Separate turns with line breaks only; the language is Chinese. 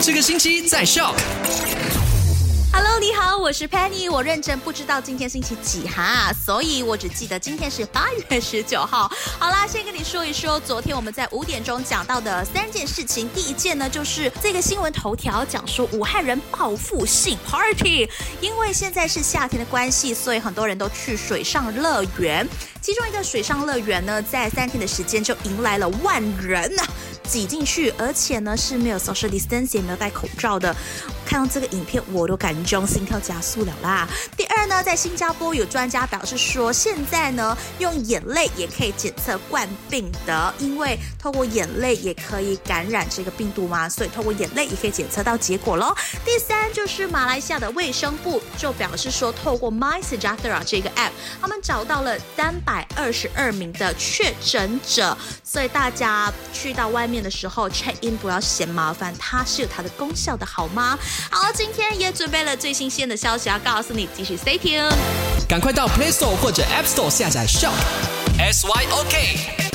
这个星期在笑。
Hello，你好，我是 Penny。我认真不知道今天星期几哈，所以我只记得今天是八月 十九号。好啦，先跟你说一说昨天我们在五点钟讲到的三件事情。第一件呢，就是这个新闻头条讲说武汉人报复性 party，因为现在是夏天的关系，所以很多人都去水上乐园。其中一个水上乐园呢，在三天的时间就迎来了万人呐、挤进去，而且呢是没有 social distance，也没有戴口罩的。看到这个影片，我都感觉心跳加速了啦。第二呢，在新加坡有专家表示说，现在呢用眼泪也可以检测冠病的，因为透过眼泪也可以感染这个病毒嘛，所以透过眼泪也可以检测到结果咯。第三就是马来西亚的卫生部就表示说，透过 My Sejahtera 这个 app，他们找到了三百二十二名的确诊者，所以大家去到外面的时候 check in 不要嫌麻烦，它是有它的功效的，好吗？好，今天也准备了最新鲜的消息要告诉你，继续 stay tuned。
赶快到 Play Store 或者 App Store 下载 Shop。S Y O K。